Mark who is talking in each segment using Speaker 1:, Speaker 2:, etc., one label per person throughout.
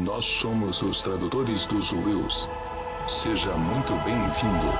Speaker 1: Nós somos os tradutores dos Wills. Seja muito bem-vindo.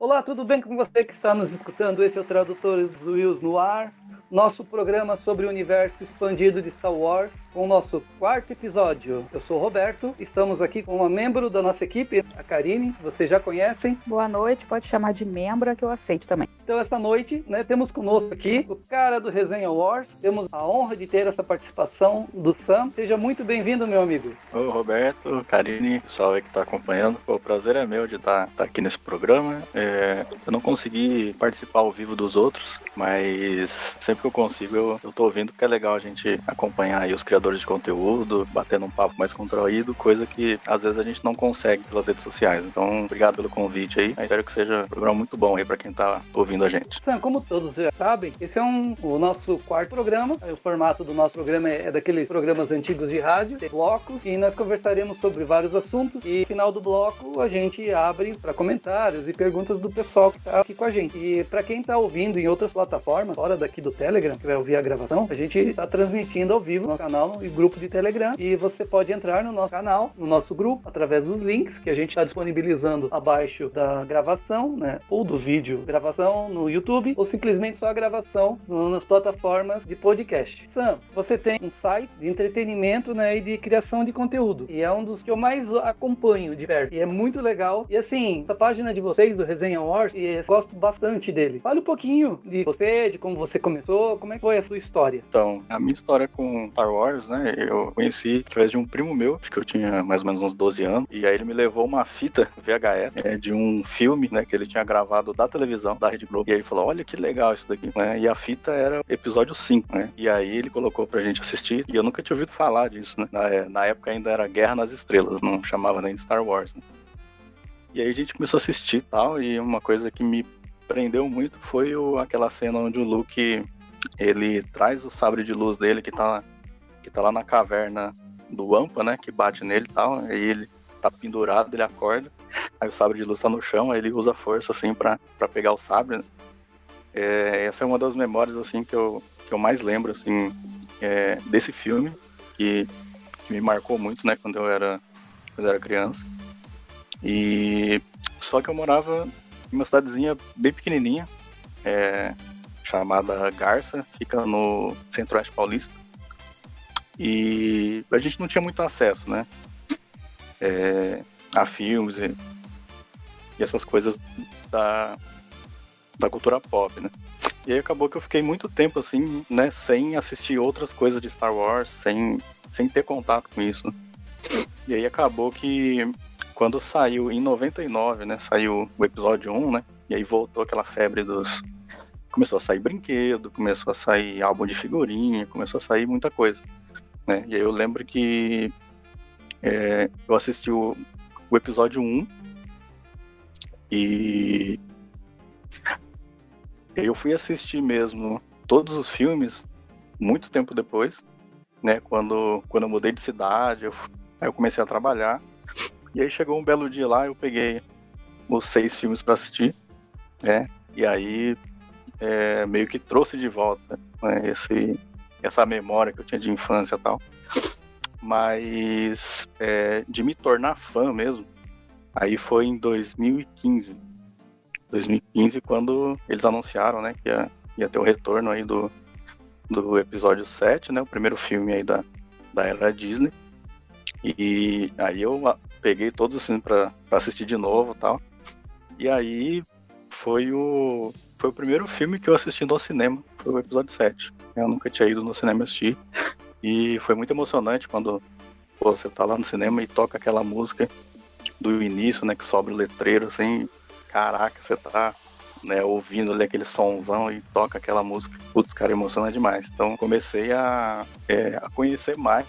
Speaker 2: Olá, tudo bem com você que está nos escutando? Esse é o Tradutores dos Wills no ar, nosso programa sobre o universo expandido de Star Wars com o nosso quarto episódio. Eu sou o Roberto, estamos aqui com uma membro da nossa equipe, a Karine, vocês já conhecem.
Speaker 3: Boa noite, pode chamar de membro que eu aceito também.
Speaker 2: Então, essa noite, né, temos conosco aqui o cara do Resenha Wars, temos a honra de ter essa participação do Sam. Seja muito bem-vindo, meu amigo.
Speaker 4: Ô, Roberto, Karine, pessoal aí que está acompanhando. o prazer é meu de estar tá, tá aqui nesse programa. É, eu não consegui participar ao vivo dos outros, mas sempre que eu consigo, eu, eu tô ouvindo, porque é legal a gente acompanhar aí os criadores de conteúdo, batendo um papo mais contraído, coisa que às vezes a gente não consegue pelas redes sociais. Então, obrigado pelo convite aí. espero que seja um programa muito bom aí para quem tá ouvindo a gente.
Speaker 2: Então, como todos já sabem, esse é um, o nosso quarto programa. O formato do nosso programa é, é daqueles programas antigos de rádio, blocos, e nós conversaremos sobre vários assuntos. E no final do bloco a gente abre para comentários e perguntas do pessoal que está aqui com a gente. E para quem está ouvindo em outras plataformas, fora daqui do Telegram, que vai ouvir a gravação, a gente está transmitindo ao vivo no canal e grupo de Telegram. E você pode entrar no nosso canal, no nosso grupo, através dos links que a gente está disponibilizando abaixo da gravação, né? Ou do vídeo gravação no YouTube, ou simplesmente só a gravação nas plataformas de podcast. Sam, você tem um site de entretenimento né, e de criação de conteúdo. E é um dos que eu mais acompanho de perto. E é muito legal. E assim, essa página de vocês, do Resenha Wars, eu gosto bastante dele. Fale um pouquinho de você, de como você começou, como é que foi a sua história.
Speaker 4: Então, a minha história com Star Wars né? Eu conheci através de um primo meu, acho que eu tinha mais ou menos uns 12 anos, e aí ele me levou uma fita VHS é, de um filme, né, que ele tinha gravado da televisão, da Rede Globo, e aí ele falou, olha que legal isso daqui, né? E a fita era episódio 5, né? E aí ele colocou pra gente assistir, e eu nunca tinha ouvido falar disso, né? Na, na época ainda era Guerra nas Estrelas, não chamava nem Star Wars, né? E aí a gente começou a assistir e tal, e uma coisa que me prendeu muito foi o, aquela cena onde o Luke ele traz o sabre de luz dele que tá que tá lá na caverna do Ampa, né? Que bate nele e tal. Aí ele tá pendurado, ele acorda. Aí o sabre de luz tá no chão, aí ele usa força, assim, pra pegar o sabre, né? É, essa é uma das memórias, assim, que eu, que eu mais lembro, assim, é, desse filme, que, que, me marcou muito, né? Quando eu era, quando eu era criança. E só que eu morava em uma cidadezinha bem pequenininha, é, chamada Garça, fica no centro-oeste paulista. E a gente não tinha muito acesso, né? É, a filmes e, e, essas coisas da, da cultura pop, né? E aí acabou que eu fiquei muito tempo assim, né, sem assistir outras coisas de Star Wars, sem, sem ter contato com isso. E aí acabou que quando saiu em 99, né, saiu o episódio 1, né? E aí voltou aquela febre dos começou a sair brinquedo, começou a sair álbum de figurinha, começou a sair muita coisa. Né? E aí eu lembro que é, eu assisti o, o episódio 1 e eu fui assistir mesmo todos os filmes muito tempo depois, né? Quando, quando eu mudei de cidade, eu, aí eu comecei a trabalhar. E aí chegou um belo dia lá, eu peguei os seis filmes para assistir, né? E aí é, meio que trouxe de volta né, esse, essa memória que eu tinha de infância e tal. Mas é, de me tornar fã mesmo, aí foi em 2015. 2015, quando eles anunciaram, né, que ia, ia ter o retorno aí do, do episódio 7, né, o primeiro filme aí da, da era Disney. E aí eu peguei todos assim para assistir de novo tal. E aí foi o, foi o primeiro filme que eu assisti no cinema, foi o episódio 7. Eu nunca tinha ido no cinema assistir. E foi muito emocionante quando pô, você tá lá no cinema e toca aquela música do início, né? Que sobe o letreiro, assim. Caraca, você tá né, ouvindo ali aquele somzão e toca aquela música. Putz, cara, emociona demais. Então comecei a, é, a conhecer mais,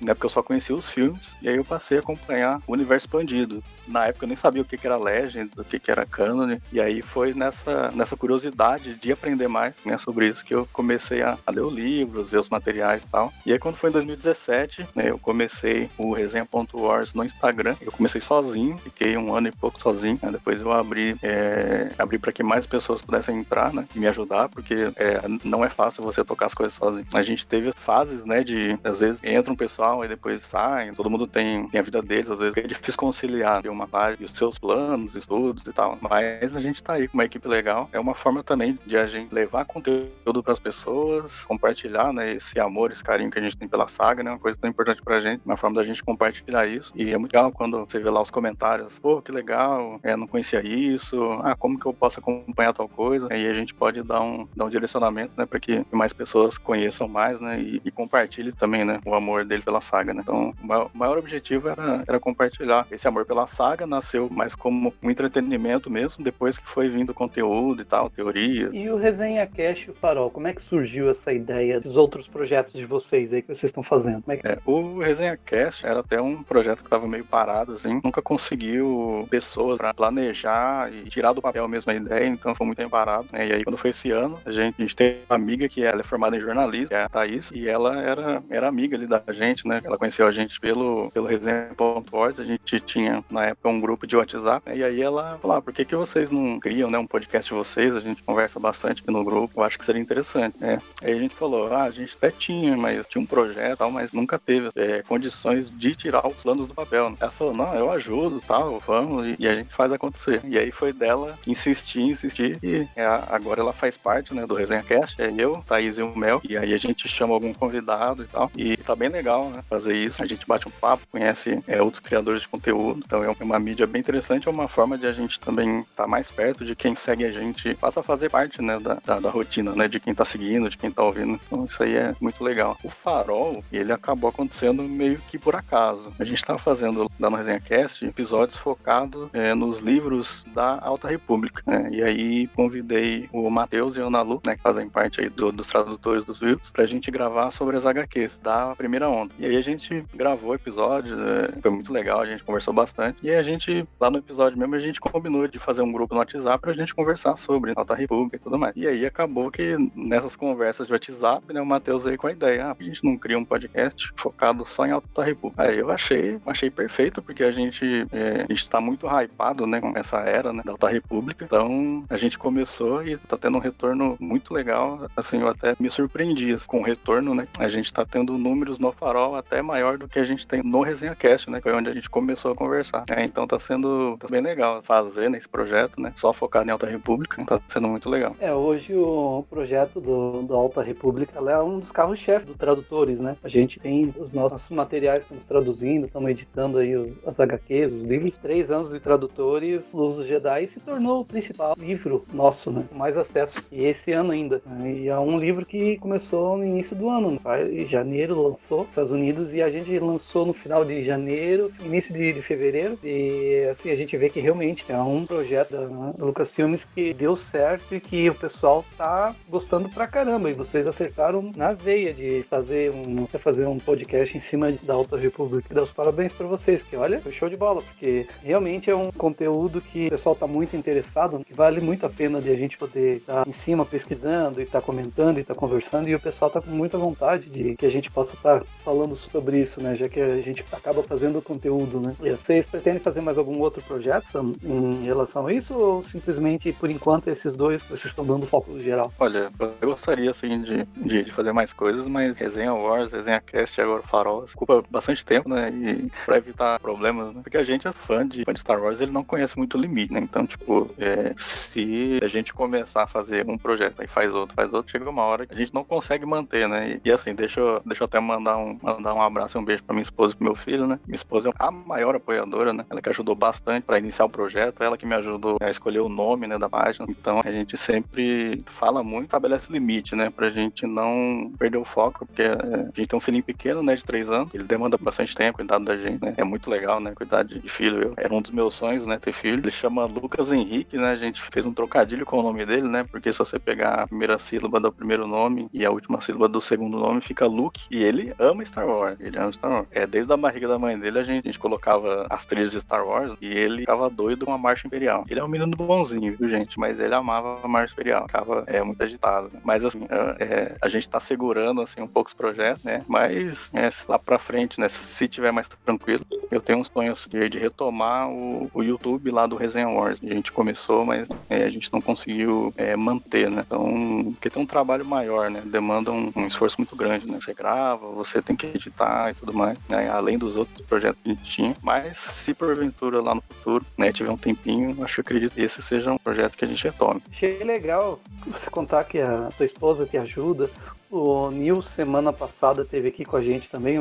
Speaker 4: né? Porque eu só conhecia os filmes, e aí eu passei a acompanhar o universo expandido. na época eu nem sabia o que, que era Legend, o que, que era Canon, e aí foi nessa, nessa curiosidade de aprender mais né, sobre isso que eu comecei a, a ler os livros, ver os materiais e tal. E aí quando foi em 2017, né, eu comecei o resenha.wars no Instagram, eu comecei sozinho, fiquei um ano e pouco sozinho, né, depois eu abri, é, abri para que mais pessoas pudessem entrar, né, e me ajudar, porque é, não é fácil você tocar as coisas sozinho. A gente teve fases, né, de às vezes entra um pessoal e depois saem, todo mundo tem, tem a vida deles, às vezes é difícil conciliar uma página, os seus planos, estudos e tal. Mas a gente tá aí com uma equipe legal. É uma forma também de a gente levar conteúdo para as pessoas, compartilhar, né, esse amor, esse carinho que a gente tem pela saga, né, uma coisa tão importante pra gente, uma forma da gente compartilhar isso. E é muito legal quando você vê lá os comentários, pô, que legal, é, não conhecia isso, ah, como que eu posso acompanhar tal coisa? Aí a gente pode dar um, dar um direcionamento, né, para que mais pessoas conheçam mais, né, e, e compartilhem também, né, o amor dele pela saga, né. Então, o maior, o maior objetivo era, era compartilhar esse amor pela saga, nasceu mais como um entretenimento mesmo, depois que foi vindo conteúdo e tal, teoria.
Speaker 2: E o Resenha Cash e o Farol, como é que surgiu essa ideia, esses outros projetos de vocês aí que vocês estão fazendo? É que...
Speaker 4: é, o Resenha Cash era até um projeto que estava meio parado, assim, nunca conseguiu pessoas para planejar e tirar do papel mesmo a ideia, então foi muito tempo parado. Né? E aí, quando foi esse ano, a gente, a gente tem uma amiga que ela é formada em jornalismo, que é a Thaís, e ela era, era amiga ali da gente, né? Ela conheceu a gente pelo, pelo Resenha.org, a gente tinha na época um grupo de WhatsApp, né? e aí ela falou: ah, por que, que vocês não criam né, um podcast de vocês? A gente conversa bastante aqui no grupo, eu acho que seria interessante. Né? Aí a gente falou: ah, a gente até tinha, mas tinha um projeto tal, mas nunca teve é, condições de tirar os planos do papel. Né? Ela falou: não, eu ajudo, tal, vamos, e, e, a gente faz acontecer. E aí foi dela insistir, insistir, e é, agora ela faz parte né, do Resenha Cast, é eu, Thaís e o Mel, e aí a gente chama algum convidado e tal, e tá bem legal, né, fazer isso. A gente bate um papo, conhece é, outros criadores de conteúdo, então é uma mídia bem interessante, é uma forma de a gente também estar tá mais perto de quem segue a gente, passa a fazer parte, né, da, da, da, rotina, né, de quem tá seguindo, de quem tá ouvindo. Então isso aí é muito legal. O Farol, ele acabou acontecendo meio que por acaso. A gente tava fazendo lá no Resenha Cast episódios focados é, nos livros da Alta República, né, e aí convidei o Matheus e a Ana Lu, né, que fazem parte aí do, dos tradutores dos livros, pra gente gravar sobre as HQs da primeira onda. E aí a gente gravou episódios, é, foi muito legal, a gente conversou bastante. E a gente, lá no episódio mesmo, a gente combinou de fazer um grupo no WhatsApp pra gente conversar sobre Alta República e tudo mais. E aí acabou que nessas conversas de WhatsApp, né, o Matheus veio com a ideia, ah, a gente não cria um podcast focado só em Alta República. Aí eu achei, achei perfeito, porque a gente, é, tá muito hypado, né, com essa era, né, da Alta República. Então, a gente começou e tá tendo um retorno muito legal. Assim, eu até me surpreendi com o retorno, né? A gente tá tendo números no farol até maior do que a gente tem no Resenha Cast, né? Foi onde a gente começou a conversar. É, então tá sendo tá bem legal fazer nesse projeto, né? Só focado em Alta República, tá sendo muito legal.
Speaker 2: É, hoje o projeto do, do Alta República é um dos carros-chefes do tradutores, né? A gente tem os nossos materiais que estamos traduzindo, estamos editando aí as HQs, os livros. Três anos de tradutores, Luz do Jedi se tornou o principal livro nosso, né? Com mais acesso. E esse ano ainda. Né? E é um livro que começou no início do ano, né? em janeiro lançou Estados Unidos e a gente lançou no final de janeiro, início de, de fevereiro. E assim, a gente vê que realmente é um projeto da, Lucas Filmes que deu certo e que o pessoal tá gostando pra caramba. E vocês acertaram na veia de fazer um, fazer um podcast em cima da Alta República. Dá os parabéns para vocês, que olha, foi show de bola, porque realmente é um conteúdo que o pessoal tá muito interessado, que vale muito a pena de a gente poder estar tá em cima pesquisando e estar tá comentando e estar tá conversando. E o pessoal tá com muita vontade de que a gente possa estar tá sobre isso, né? Já que a gente acaba fazendo conteúdo, né? E vocês pretendem fazer mais algum outro projeto em relação a isso ou simplesmente por enquanto esses dois vocês estão dando foco geral?
Speaker 4: Olha, eu gostaria assim de, de, de, fazer mais coisas, mas resenha Wars, resenha Cast agora Farol, ocupa bastante tempo, né? E pra evitar problemas, né? Porque a gente é fã de, fã de Star Wars, ele não conhece muito o limite, né? Então, tipo, é, se a gente começar a fazer um projeto e faz outro, faz outro, chega uma hora que a gente não consegue manter, né? E, e assim, deixa eu, deixa eu até mandar um, mandar um abraço e um beijo pra minha esposa e pro meu filho, né? Minha esposa é a maior apoiadora, né? Ela que ajudou bastante para iniciar o projeto, ela que me ajudou a escolher o nome, né, da página. Então a gente sempre fala muito, estabelece limite, né, pra gente não perder o foco, porque é, a gente tem um filhinho pequeno, né, de três anos, ele demanda bastante tempo, cuidado da gente, né? É muito legal, né, cuidar de filho. Eu, era um dos meus sonhos, né, ter filho. Ele chama Lucas Henrique, né? A gente fez um trocadilho com o nome dele, né? Porque se você pegar a primeira sílaba do primeiro nome e a última sílaba do segundo nome, fica Luke. E ele ama Star Wars. Ele ama Star Wars. É, desde a barriga da mãe dele, a gente, a gente colocava as trilhas de Star Wars e ele ficava doido com a Marcha Imperial. Ele é um menino bonzinho, viu, gente? Mas ele amava a Marcha Imperial. Ficava é, muito agitado. Né? Mas assim, é, é, a gente tá segurando assim um pouco os projetos, né? Mas é, lá pra frente, né? Se tiver mais tranquilo, eu tenho uns sonhos de, de retomar o, o, YouTube lá do Resenha Wars. A gente começou, mas é, a gente não conseguiu é, manter, né? Então, porque tem um trabalho maior, né? Demanda um, um, esforço muito grande, né? Você grava, você tem que editar e tudo mais, né? Além dos outros projetos que a gente tinha. Mas se porventura lá no futuro, né, tiver um tempinho, acho que acredito que esse seja um projeto que a gente retome.
Speaker 2: Achei legal você contar que a sua esposa te ajuda, o Nil, semana passada, teve aqui com a gente também,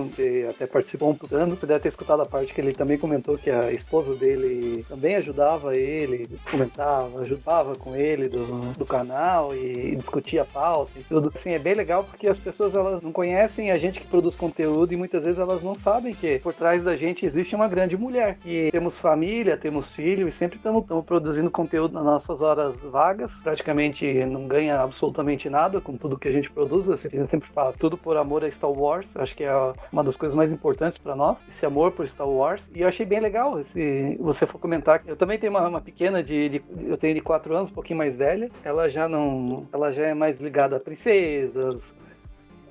Speaker 2: até participou um plano. Você deve ter escutado a parte que ele também comentou que a esposa dele também ajudava ele, comentava, ajudava com ele do, do canal e discutia a pauta e tudo. Assim, é bem legal porque as pessoas elas não conhecem a gente que produz conteúdo e muitas vezes elas não sabem que por trás da gente existe uma grande mulher. Que temos família, temos filho e sempre estamos produzindo conteúdo nas nossas horas vagas. Praticamente não ganha absolutamente nada com tudo que a gente produz gente sempre fala, tudo por amor a Star Wars. Acho que é uma das coisas mais importantes para nós, esse amor por Star Wars. E eu achei bem legal se você for comentar. Eu também tenho uma, uma pequena de, de, eu tenho de 4 anos, um pouquinho mais velha. Ela já não, ela já é mais ligada a princesas,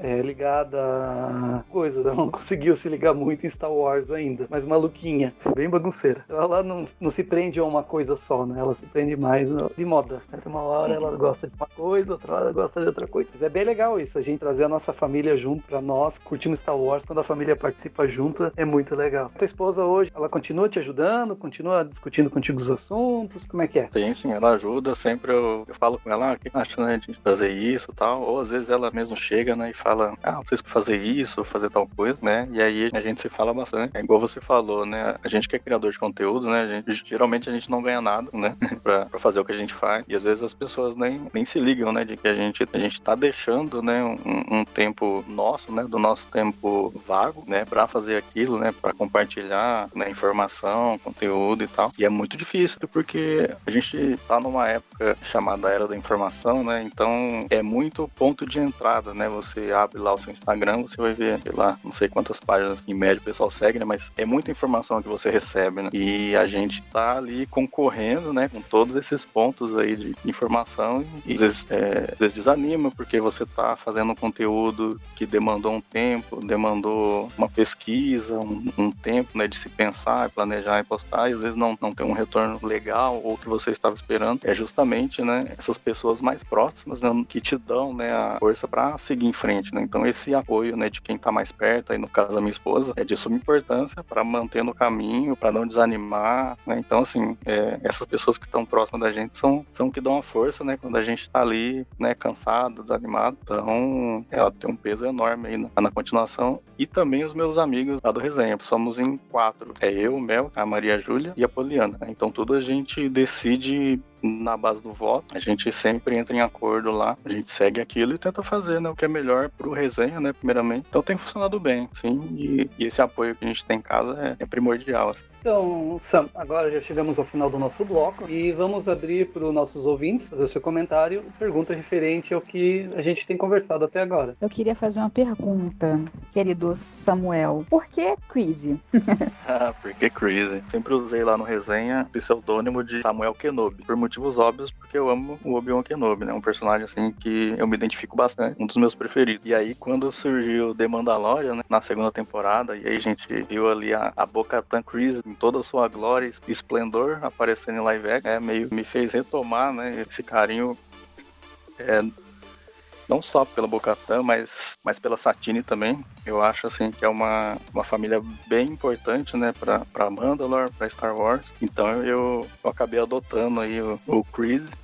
Speaker 2: é, ligada a coisa, ela não conseguiu se ligar muito em Star Wars ainda, mas maluquinha, bem bagunceira. Ela não, não se prende a uma coisa só, né? Ela se prende mais de moda. Uma hora ela gosta de uma coisa, outra hora ela gosta de outra coisa. Mas é bem legal isso, a gente trazer a nossa família junto pra nós, curtindo Star Wars, quando a família participa junto, é muito legal. Tua esposa hoje, ela continua te ajudando, continua discutindo contigo os assuntos, como é que é?
Speaker 4: Sim, sim, ela ajuda, sempre eu, eu falo com ela, ah, que acha né, de fazer isso e tal, ou às vezes ela mesmo chega, né, e fala fala, ah, vocês fazer isso, fazer tal coisa, né? E aí a gente se fala bastante. É igual você falou, né? A gente que é criador de conteúdo, né? A gente, geralmente a gente não ganha nada, né? pra, pra fazer o que a gente faz. E às vezes as pessoas nem, nem se ligam, né? De que a gente, a gente tá deixando, né? Um, um tempo nosso, né? Do nosso tempo vago, né? Pra fazer aquilo, né? Pra compartilhar né? informação, conteúdo e tal. E é muito difícil, porque a gente tá numa época chamada Era da Informação, né? Então é muito ponto de entrada, né? Você abre lá o seu Instagram, você vai ver, sei lá, não sei quantas páginas em média o pessoal segue, né? Mas é muita informação que você recebe, né? E a gente tá ali concorrendo, né? Com todos esses pontos aí de informação e às vezes, é, às vezes desanima porque você tá fazendo um conteúdo que demandou um tempo, demandou uma pesquisa, um, um tempo, né? De se pensar, planejar e postar e às vezes não, não tem um retorno legal ou que você estava esperando. É justamente, né? Essas pessoas mais próximas né, que te dão, né? A força para seguir em frente né? Então esse apoio, né, de quem está mais perto, aí no caso da minha esposa, é de suma importância para manter no caminho, para não desanimar, né? Então assim, é, essas pessoas que estão próximas da gente são são que dão a força, né, quando a gente está ali, né, cansado, desanimado. Então, ela tem um peso enorme aí na, na continuação e também os meus amigos lá do resenha. Somos em quatro. É eu, Mel, a Maria Júlia e a Poliana. Né? Então tudo a gente decide na base do voto. A gente sempre entra em acordo lá, a gente segue aquilo e tenta fazer né, o que é melhor pro resenha, né, primeiramente. Então tem funcionado bem, sim, e, e esse apoio que a gente tem em casa é, é primordial. Assim.
Speaker 2: Então, Sam, agora já chegamos ao final do nosso bloco e vamos abrir para os nossos ouvintes fazer o seu comentário, pergunta referente ao que a gente tem conversado até agora.
Speaker 3: Eu queria fazer uma pergunta, querido Samuel. Por que Crazy?
Speaker 4: ah, por que Crazy? Sempre usei lá no resenha o pseudônimo de Samuel Kenobi, por motivos óbvios, porque eu amo o Obi-Wan Kenobi, né? Um personagem assim que eu me identifico bastante, um dos meus preferidos. E aí, quando surgiu The Mandalorian, né, na segunda temporada, e aí a gente viu ali a, a Bo-Katan Crazy em toda a sua glória e esplendor aparecendo em live action, é, meio me fez retomar, né, esse carinho é, não só pela Bocatã, mas, mas pela Satine também. Eu acho assim que é uma, uma família bem importante, né, para Mandalore, para Star Wars. Então eu, eu acabei adotando aí o, o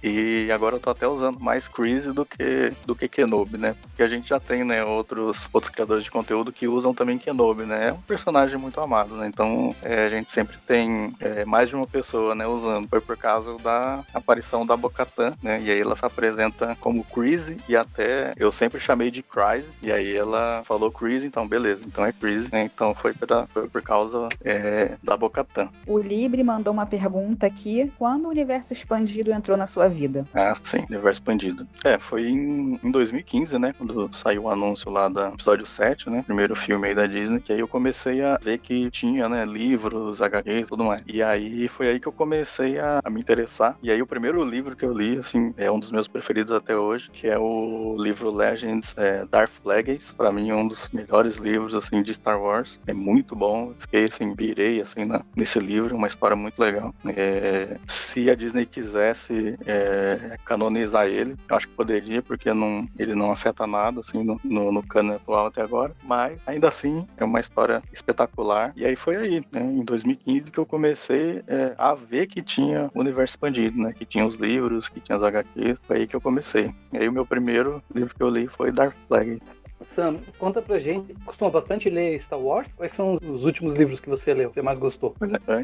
Speaker 4: e agora eu tô até usando mais Chris do que do que Kenobi, né? Porque a gente já tem, né, outros outros criadores de conteúdo que usam também Kenobi, né? É um personagem muito amado, né? Então é, a gente sempre tem é, mais de uma pessoa, né, usando. Foi por causa da aparição da Bocatã, né? E aí ela se apresenta como Chris e até eu sempre chamei de Crysis, e aí ela falou Chris, então beleza, então é Chris, né? Então foi, pra, foi por causa é, da Bocatã.
Speaker 3: O Libre mandou uma pergunta aqui: quando o universo expandido entrou na sua vida?
Speaker 4: Ah, sim, universo expandido. É, foi em, em 2015, né? Quando saiu o anúncio lá do episódio 7, né? Primeiro filme aí da Disney, que aí eu comecei a ver que tinha, né, livros, HQs e tudo mais. E aí foi aí que eu comecei a, a me interessar. E aí o primeiro livro que eu li, assim, é um dos meus preferidos até hoje, que é o livro Legends é, Darth Plagueis. Pra mim, um dos melhores livros, assim, de Star Wars. É muito bom. Fiquei, assim, pirei, assim, na, nesse livro. Uma história muito legal. É, se a Disney quisesse é, canonizar ele, eu acho que poderia, porque não, ele não afeta nada, assim, no, no, no cano atual até agora. Mas, ainda assim, é uma história espetacular. E aí foi aí, né, em 2015, que eu comecei é, a ver que tinha o universo expandido, né? Que tinha os livros, que tinha as HQs. Foi aí que eu comecei. E aí o meu primeiro livro que eu li foi Dark Flag.
Speaker 2: Sam, conta pra gente, costuma bastante ler Star Wars? Quais são os últimos livros que você leu, que você mais gostou?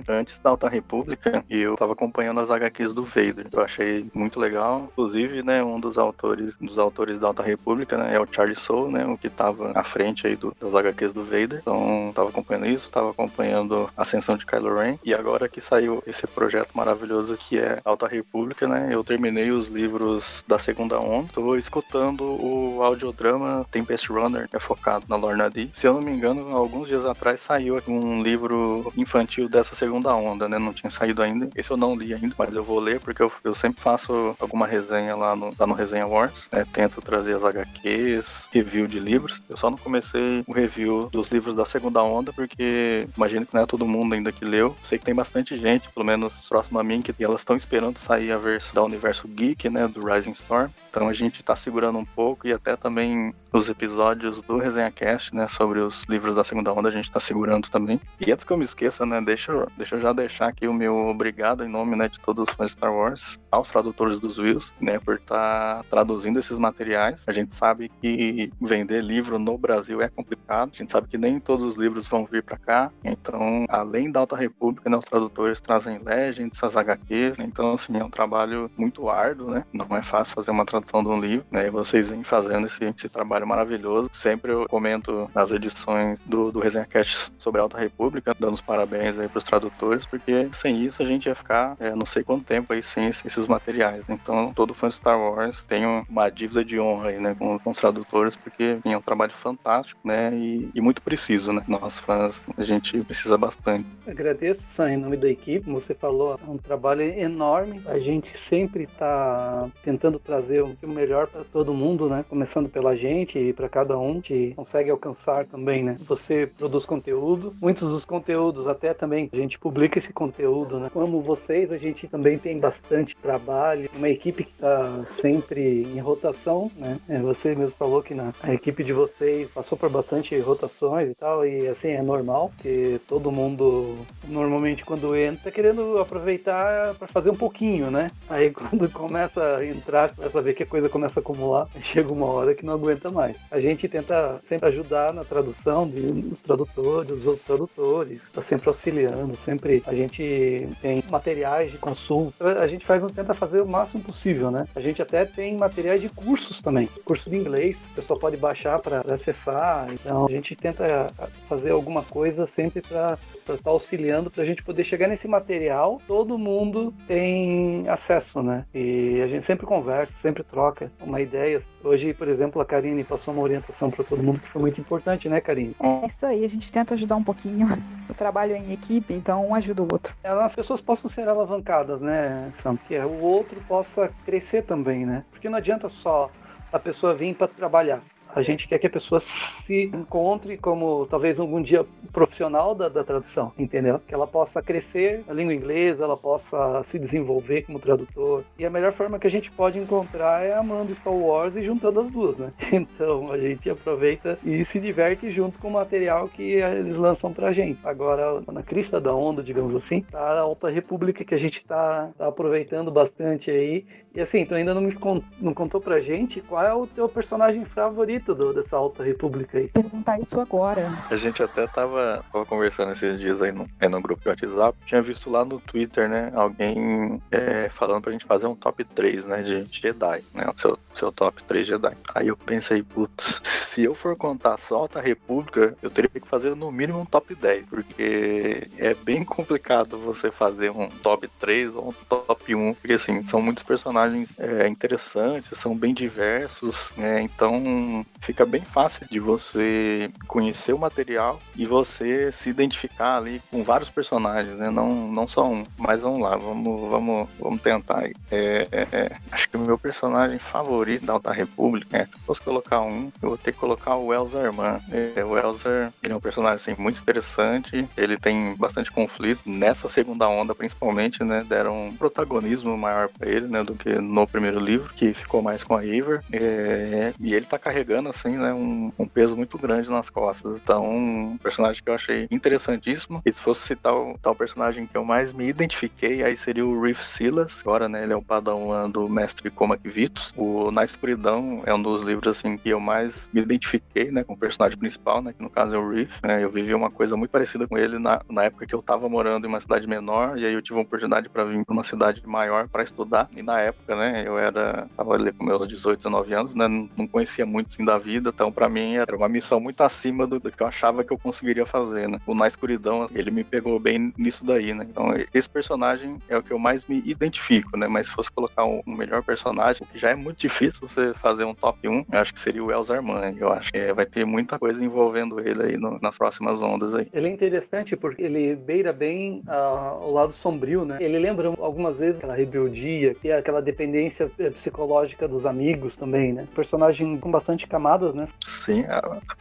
Speaker 4: Antes da Alta República, eu tava acompanhando as HQs do Vader. Eu achei muito legal. Inclusive, né, um dos autores, dos autores da Alta República, né, é o Charlie Soule, né, o que tava à frente aí do, das HQs do Vader. Então, tava acompanhando isso, tava acompanhando a Ascensão de Kylo Ren. E agora que saiu esse projeto maravilhoso que é Alta República, né, eu terminei os livros da Segunda Onda. Tô escutando o audiodrama Tempest Runner, é focado na Lorna Dee. Se eu não me engano, alguns dias atrás saiu um livro infantil dessa segunda onda, né? Não tinha saído ainda. Esse eu não li ainda, mas eu vou ler porque eu, eu sempre faço alguma resenha lá no, lá no Resenha Wars. Né? Tento trazer as HQs, review de livros. Eu só não comecei o review dos livros da segunda onda porque imagino que não é todo mundo ainda que leu. Sei que tem bastante gente, pelo menos próximo a mim, que elas estão esperando sair a versão da Universo Geek, né? Do Rising Storm. Então a gente tá segurando um pouco e até também os episódios do Resenha Cast, né, sobre os livros da segunda onda, a gente tá segurando também. E antes que eu me esqueça, né, deixa, eu, deixa eu já deixar aqui o meu obrigado em nome, né, de todos os fãs de Star Wars, aos tradutores dos Wills, né, por estar tá traduzindo esses materiais. A gente sabe que vender livro no Brasil é complicado, a gente sabe que nem todos os livros vão vir para cá, então, além da Alta República, né, os tradutores trazem Legends, essas HQs, então, assim, é um trabalho muito árduo, né, não é fácil fazer uma tradução de um livro, né, e vocês vêm fazendo esse, esse trabalho maravilhoso. Sempre eu comento nas edições do, do Resenha Cast sobre a Alta República, dando os parabéns aí pros tradutores, porque sem isso a gente ia ficar é, não sei quanto tempo aí sem esses materiais. Então, todo fã de Star Wars tem uma dívida de honra aí, né, com, com os tradutores, porque é um trabalho fantástico, né, e, e, muito preciso, né. Nós fãs, a gente precisa bastante.
Speaker 2: Agradeço, Sam, em nome da equipe. Você falou, é um trabalho enorme. A gente sempre está tentando trazer o melhor para todo mundo, né, começando pela gente para cada um que consegue alcançar também, né? Você produz conteúdo, muitos dos conteúdos até também a gente publica esse conteúdo, né? Como vocês, a gente também tem bastante trabalho, uma equipe que está sempre em rotação, né? É, você mesmo falou que na a equipe de vocês passou por bastante rotações e tal, e assim é normal, que todo mundo normalmente quando entra tá querendo aproveitar para fazer um pouquinho, né? Aí quando começa a entrar, começa a ver que a coisa começa a acumular, chega uma hora que não aguenta mais mais. A gente tenta sempre ajudar na tradução dos tradutores, dos outros tradutores, está sempre auxiliando, sempre a gente tem materiais de consulta, a gente faz, tenta fazer o máximo possível, né? A gente até tem materiais de cursos também, curso de inglês, o pessoal pode baixar para acessar, então a gente tenta fazer alguma coisa sempre para estar tá auxiliando para a gente poder chegar nesse material, todo mundo tem acesso, né? E a gente sempre conversa, sempre troca uma ideia. Hoje, por exemplo, a Karine passou uma orientação para todo mundo que foi muito importante, né, Karine?
Speaker 3: É isso aí, a gente tenta ajudar um pouquinho. O trabalho é em equipe, então um ajuda o outro.
Speaker 2: As pessoas possam ser alavancadas, né, Sam? Que o outro possa crescer também, né? Porque não adianta só a pessoa vir para trabalhar. A gente quer que a pessoa se encontre como talvez algum dia profissional da, da, tradução, entendeu? Que ela possa crescer na língua inglesa, ela possa se desenvolver como tradutor. E a melhor forma que a gente pode encontrar é amando Star Wars e juntando as duas, né? Então a gente aproveita e se diverte junto com o material que eles lançam pra gente. Agora, na crista da onda, digamos assim, tá a Alta República que a gente tá, tá aproveitando bastante aí E assim, tu ainda não me con não contou pra gente qual é o teu personagem favorito do, dessa Alta República aí.
Speaker 3: Perguntar isso agora.
Speaker 4: A gente até tava, tava conversando esses dias aí no, aí no grupo de WhatsApp. Tinha visto lá no Twitter, né? Alguém é, falando pra gente fazer um top 3, né? De Jedi, né? O seu, seu top 3 Jedi. Aí eu pensei, putz, se eu for contar só Alta República, eu teria que fazer no mínimo um top 10, porque é bem complicado você fazer um top 3 ou um top 1, porque assim, são muitos personagens é, interessantes, são bem diversos, né? então fica bem fácil de você conhecer o material e você se identificar ali com vários personagens, né? Não, não só um, mas vamos lá, vamos, vamos, vamos tentar. É, é, é, acho que o meu personagem favorito da Alta República, é, se fosse colocar um, eu vou ter que colocar o Elzar Man. É, o Elzar ele é um personagem assim, muito interessante, ele tem bastante conflito. Nessa segunda onda, principalmente, né? Deram um protagonismo maior para ele, né? Do que no primeiro livro, que ficou mais com a Eivor. É, e ele tá carregando, assim, né? Um, um, peso muito grande nas costas. Então, um personagem que eu achei interessantíssimo. E se fosse citar o tal personagem que eu mais me identifiquei, aí seria o Reef Silas. Agora, né? Ele é um padawan do mestre Comac Vitus. O Na Escuridão é um dos livros, assim, que eu mais me identifiquei, né? Com o personagem principal, né? Que no caso é o Reef. Né, eu vivi uma coisa muito parecida com ele na, na época que eu tava morando em uma cidade menor. E aí eu tive a oportunidade para vir para uma cidade maior para estudar. E na época, né? Eu era... Tava ali com meus 18, 19 anos, né? Não conhecia muito, assim, da vida. Então, para mim, era uma missão muito acima do, do, que eu achava que eu conseguiria fazer, né? O Na Escuridão, ele me pegou bem nisso daí, né? Então, esse personagem é o que eu mais me identifico, né? Mas se fosse colocar um, um melhor personagem, que já é muito difícil você fazer um top 1, eu acho que seria o Elzar Mann. Eu acho que é, vai ter muita coisa envolvendo ele aí no, nas próximas ondas aí.
Speaker 2: Ele é interessante porque ele beira bem uh, o lado sombrio, né? Ele lembra algumas vezes aquela rebeldia, que é aquela dependência eh, psicológica dos amigos também, né? Personagem com bastante camadas, né?
Speaker 4: Sim,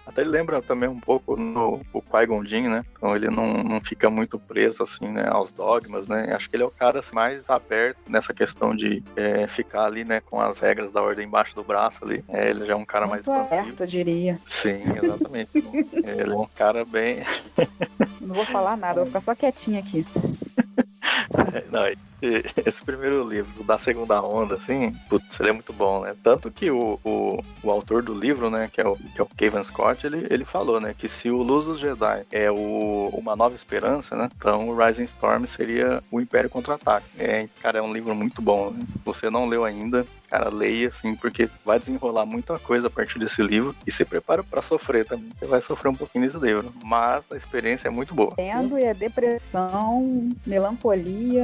Speaker 4: até ele lembra também um pouco no o Qui-Gon né? Então ele não, não fica muito preso, assim, né, aos dogmas, né? Acho que ele é o cara assim, mais aberto nessa questão de é, ficar ali, né, com as regras da ordem embaixo do braço ali. É, ele já é um cara muito mais expansivo.
Speaker 3: Aberto, eu diria.
Speaker 4: Sim, exatamente. ele é um cara bem...
Speaker 3: não vou falar nada, vou ficar só quietinha aqui.
Speaker 4: não, esse primeiro livro da segunda onda, assim, putz, ele é muito bom, né? Tanto que o, o, o, autor do livro, né, que é o, que é o Kevin Scott, ele, ele falou, né, que se o Luz dos Jedi é o, uma nova esperança, né, então o Rising Storm seria o Império Contra-Ataque. É, cara, é um livro muito bom, né? Você não leu ainda, cara, leia, assim, porque vai desenrolar muita coisa a partir desse livro e se prepara para sofrer também. Você vai sofrer um pouquinho nesse livro, mas a experiência é muito boa.
Speaker 3: Tendo é depressão, melancolia,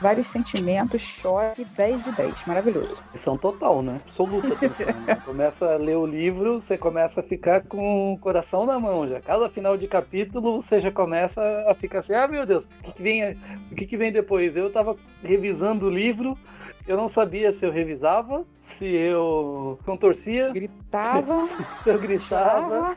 Speaker 3: vários sentimentos, choque, 10 de 10, maravilhoso.
Speaker 2: Atenção total, né? Absoluta atenção. Né? começa a ler o livro, você começa a ficar com o coração na mão já. Cada final de capítulo você já começa a ficar assim, ah meu Deus, o que, que vem, o que, que vem depois? Eu tava revisando o livro, eu não sabia se eu revisava, se eu contorcia.
Speaker 3: Gritava.
Speaker 2: se eu gritava.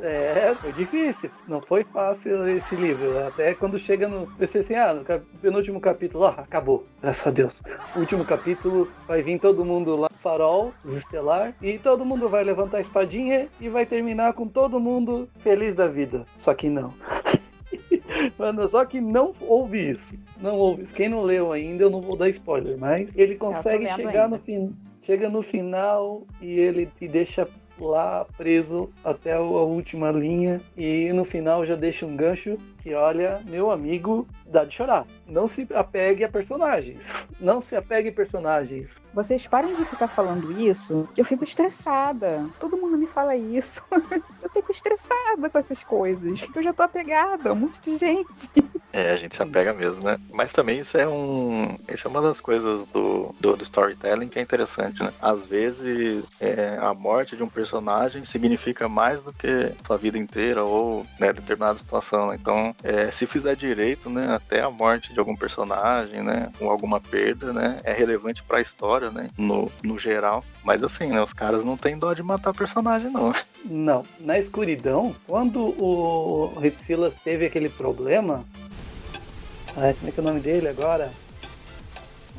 Speaker 2: é, foi difícil. Não foi fácil esse livro. Até quando chega no. Pensei assim, ah, no penúltimo capítulo, ah, acabou. Graças a Deus. Último capítulo vai vir todo mundo lá, farol, os estelar, e todo mundo vai levantar a espadinha e vai terminar com todo mundo feliz da vida. Só que não. Mano, só que não houve isso. Não houve isso. Quem não leu ainda, eu não vou dar spoiler, mas ele consegue chegar no fim. Chega no final e ele te deixa lá preso até a última linha e no final já deixa um gancho que olha, meu amigo, dá de chorar. Não se apegue a personagens. Não se apegue a personagens.
Speaker 3: Vocês parem de ficar falando isso, eu fico estressada. Todo mundo me fala isso. fico estressada com essas coisas, porque eu já tô apegada a um monte de gente.
Speaker 4: É, a gente se apega mesmo, né? Mas também isso é um. Isso é uma das coisas do, do, do storytelling que é interessante, né? Às vezes é, a morte de um personagem significa mais do que sua vida inteira ou né, determinada situação. Né? Então, é, se fizer direito, né, até a morte de algum personagem, né, ou alguma perda, né, é relevante para a história, né, no, no geral. Mas assim, né, os caras não têm dó de matar personagem, não.
Speaker 2: Não. Na escuridão, quando o Repsilas teve aquele problema, ah, como é que é o nome dele agora?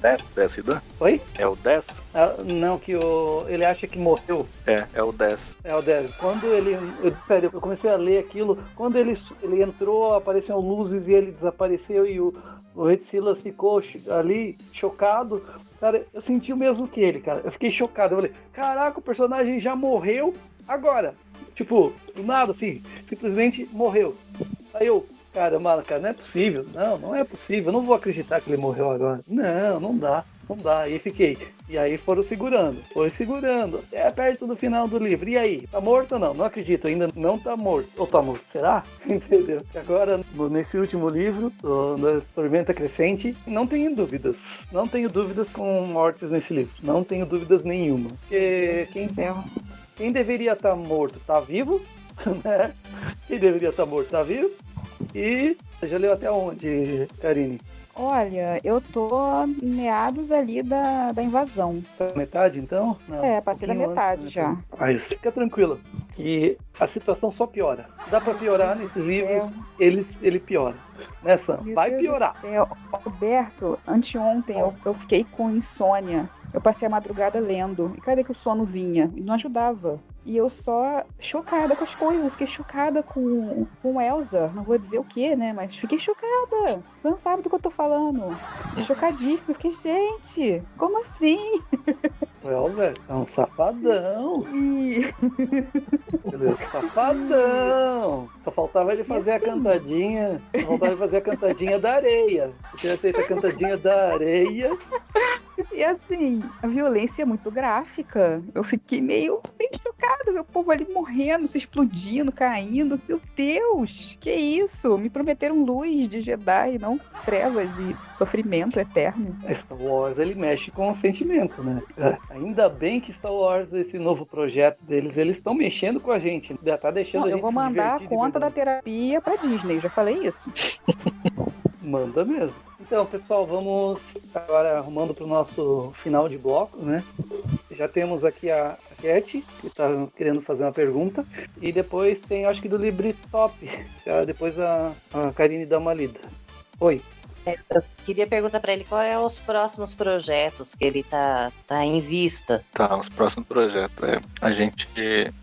Speaker 4: 10, 10 Ridan?
Speaker 2: Oi?
Speaker 4: É o 10?
Speaker 2: Ah, não, que o, ele acha que morreu.
Speaker 4: É, é o 10.
Speaker 2: É o 10. Quando ele. Eu, eu comecei a ler aquilo. Quando ele, ele entrou, apareceram luzes e ele desapareceu e o, o Red Silas ficou ali chocado. Cara, eu senti o mesmo que ele, cara. Eu fiquei chocado. Eu falei, caraca, o personagem já morreu agora. Tipo, do nada, assim, simplesmente morreu. Aí eu, cara, mano, cara, não é possível. Não, não é possível. Eu não vou acreditar que ele morreu agora. Não, não dá. Não dá. Aí fiquei. E aí foram segurando. Foi segurando. Até perto do final do livro. E aí? Tá morto ou não? Não acredito. Ainda não tá morto. Ou tá morto? Será? Entendeu? E agora, nesse último livro, da Tormenta Crescente, não tenho dúvidas. Não tenho dúvidas com mortes nesse livro. Não tenho dúvidas nenhuma. Porque quem, quem deveria estar tá morto tá vivo. Né? Quem deveria estar tá morto tá vivo. E já leu até onde, Karine?
Speaker 3: Olha, eu tô meados ali da, da invasão.
Speaker 2: Tá metade, então?
Speaker 3: Não, é, passei um da metade antes, já.
Speaker 2: Mas fica tranquilo, que a situação só piora. Dá pra piorar Meu nesses livros, ele, ele piora. Né, Sam? Meu Vai Deus piorar.
Speaker 3: Roberto, anteontem eu, eu fiquei com insônia. Eu passei a madrugada lendo. E cadê que o sono vinha? E não ajudava. E eu só chocada com as coisas, fiquei chocada com, com Elsa. Não vou dizer o que, né? Mas fiquei chocada. Você não sabe do que eu tô falando. Chocadíssima. Fiquei, gente, como assim?
Speaker 2: O Elsa é um safadão. Safadão. Só faltava ele fazer assim... a cantadinha. Só faltava ele fazer a cantadinha da areia. Você aceita a cantadinha da areia.
Speaker 3: E assim, a violência é muito gráfica. Eu fiquei meio, meio chocada, meu povo ali morrendo, se explodindo, caindo. Meu Deus, que isso? Me prometeram luz de Jedi, não trevas e sofrimento eterno.
Speaker 2: Star Wars, ele mexe com o sentimento, né? Ainda bem que Star Wars, esse novo projeto deles, eles estão mexendo com a gente. Já tá deixando não, a gente
Speaker 3: Eu vou mandar a conta da terapia pra Disney, já falei isso.
Speaker 2: Manda mesmo. Então, pessoal, vamos agora arrumando para o nosso final de bloco, né? Já temos aqui a Cat, que está querendo fazer uma pergunta. E depois tem, acho que do LibreTop. Depois a, a Karine dá uma lida. Oi.
Speaker 5: Eu queria perguntar para ele qual é os próximos projetos que ele tá, tá em vista.
Speaker 4: Tá, os próximos projetos. É, a, gente,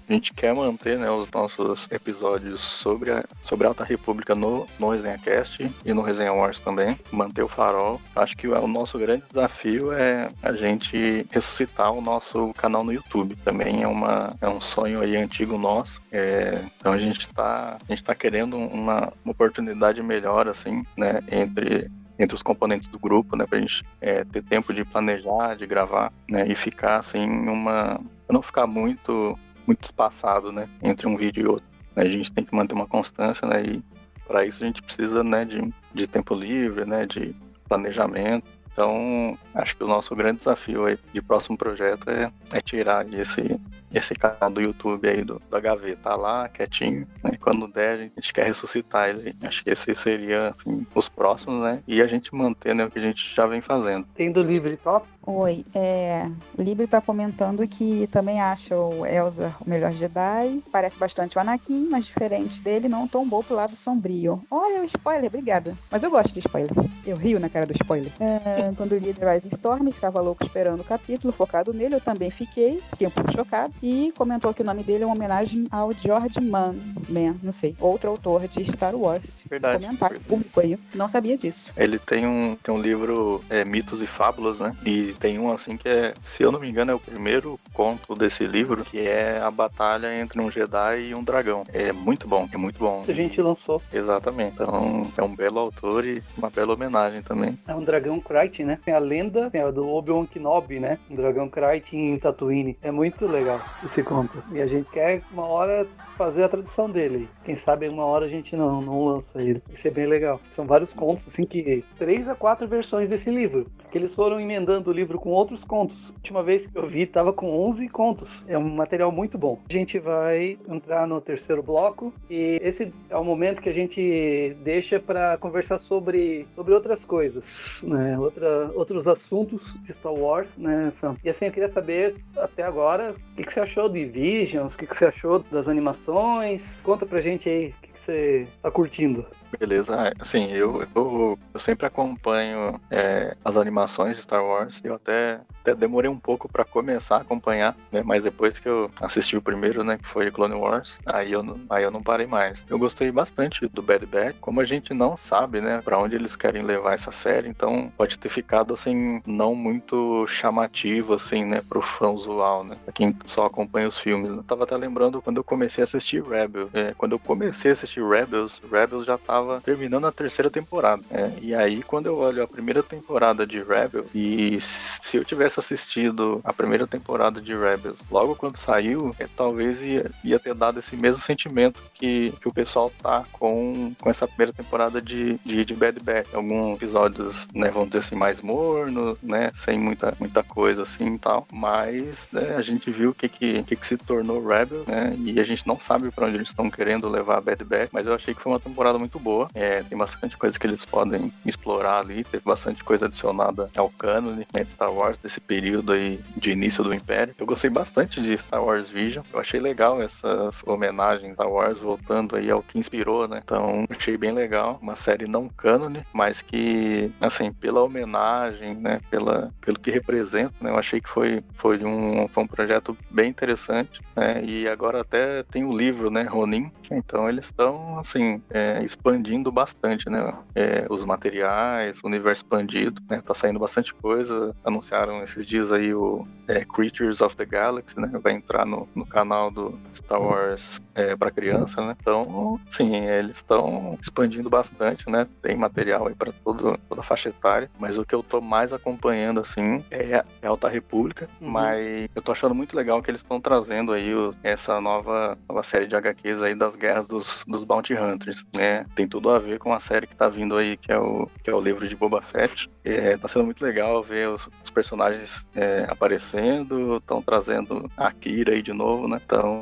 Speaker 4: a gente quer manter né, os nossos episódios sobre a, sobre a Alta República no, no ResenhaCast e no Resenha Wars também. Manter o farol. Acho que o, o nosso grande desafio é a gente ressuscitar o nosso canal no YouTube. Também é, uma, é um sonho aí antigo nosso. É, então a gente está a gente tá querendo uma, uma oportunidade melhor, assim, né, entre entre os componentes do grupo, né, pra gente é, ter tempo de planejar, de gravar, né, e ficar assim uma, não ficar muito muito espaçado, né, entre um vídeo e outro. A gente tem que manter uma constância, né, e para isso a gente precisa, né, de, de tempo livre, né, de planejamento. Então, acho que o nosso grande desafio aí de próximo projeto é, é tirar esse esse canal do YouTube aí do, do HV tá lá, quietinho, né? Quando der, a gente quer ressuscitar ele. Acho que esse seria assim, os próximos, né? E a gente manter né, o que a gente já vem fazendo.
Speaker 2: Tem do Livre Top?
Speaker 3: Oi, é, o Libre tá comentando que também acha o Elsa o melhor Jedi. Parece bastante o Anakin, mas diferente dele, não tombou pro lado sombrio. Olha o spoiler, obrigada. Mas eu gosto de spoiler. Eu rio na cara do spoiler. É, quando li The Rising Storm, ficava louco esperando o capítulo, focado nele, eu também fiquei, fiquei um pouco chocado. E comentou que o nome dele é uma homenagem ao George Mann, Man, não sei, outro autor de Star Wars.
Speaker 4: Verdade.
Speaker 3: Comentário verdade. público aí. Não sabia disso.
Speaker 4: Ele tem um, tem um livro é, Mitos e Fábulas, né? E tem um assim que é, se eu não me engano, é o primeiro conto desse livro, que é a batalha entre um Jedi e um dragão. É muito bom, é muito bom.
Speaker 2: A gente lançou.
Speaker 4: Exatamente. Então é um belo autor e uma bela homenagem também.
Speaker 2: É um dragão Krayt, né? Tem a lenda tem a do Obi-Wan Kenobi, né? Um dragão Krayt em Tatooine. É muito legal esse conto. E a gente quer uma hora fazer a tradução dele. Quem sabe uma hora a gente não, não lança ele. Isso é bem legal. São vários contos, assim, que três a quatro versões desse livro. Que eles foram emendando o livro com outros contos. A última vez que eu vi, tava com 11 contos. É um material muito bom. A gente vai entrar no terceiro bloco e esse é o momento que a gente deixa para conversar sobre, sobre outras coisas, né? Outra, outros assuntos de Star Wars, né, Sam? E assim, eu queria saber até agora o que, que você achou de Visions, o que, que você achou das animações. Conta pra gente aí o que, que você tá curtindo.
Speaker 4: Beleza, assim, eu, eu, eu sempre acompanho é, as animações de Star Wars. Eu até, até demorei um pouco para começar a acompanhar, né? Mas depois que eu assisti o primeiro, né, que foi Clone Wars, aí eu, não, aí eu não parei mais. Eu gostei bastante do Bad Batch, como a gente não sabe, né, para onde eles querem levar essa série, então pode ter ficado assim não muito chamativo assim, né, pro fã usual, né, pra quem só acompanha os filmes. Eu tava até lembrando quando eu comecei a assistir Rebels. É, quando eu comecei a assistir Rebels, Rebels já tava terminando a terceira temporada. É, e aí quando eu olho a primeira temporada de Rebels e se eu tivesse assistido a primeira temporada de Rebels logo quando saiu, é, talvez ia, ia ter dado esse mesmo sentimento que, que o pessoal tá com, com essa primeira temporada de, de, de Bad Batch. Alguns episódios, né, vamos dizer assim, mais mornos, né, sem muita, muita coisa assim e tal. Mas né, a gente viu o que, que, que, que se tornou Rebel, né, e a gente não sabe para onde eles estão querendo levar a Bad Batch, mas eu achei que foi uma temporada muito boa. É, tem bastante coisa que eles podem explorar ali, teve bastante coisa adicionada ao cânone né, de Star Wars desse período aí de início do Império. Eu gostei bastante de Star Wars Vision, eu achei legal essas homenagens Star Wars voltando aí ao que inspirou, né? Então, achei bem legal, uma série não cânone, mas que, assim, pela homenagem, né, pela, pelo que representa, né, eu achei que foi, foi, um, foi um projeto bem interessante, né, e agora até tem o livro, né, Ronin, então eles estão, assim, é, expandindo bastante, né, é, os materiais, o universo expandido, né, tá saindo bastante coisa, anunciaram esses dias aí o é, Creatures of the Galaxy, né, vai entrar no, no canal do Star Wars é, para criança, né, então, sim, eles estão expandindo bastante, né, tem material aí para toda a faixa etária, mas o que eu tô mais acompanhando, assim, é a Alta República, uhum. mas eu tô achando muito legal que eles estão trazendo aí o, essa nova, nova série de HQs aí das guerras dos, dos Bounty Hunters, né? Tem tudo a ver com a série que tá vindo aí, que é o, que é o livro de Boba Fett. É, tá sendo muito legal ver os, os personagens é, aparecendo, estão trazendo a Kira aí de novo, né? Então,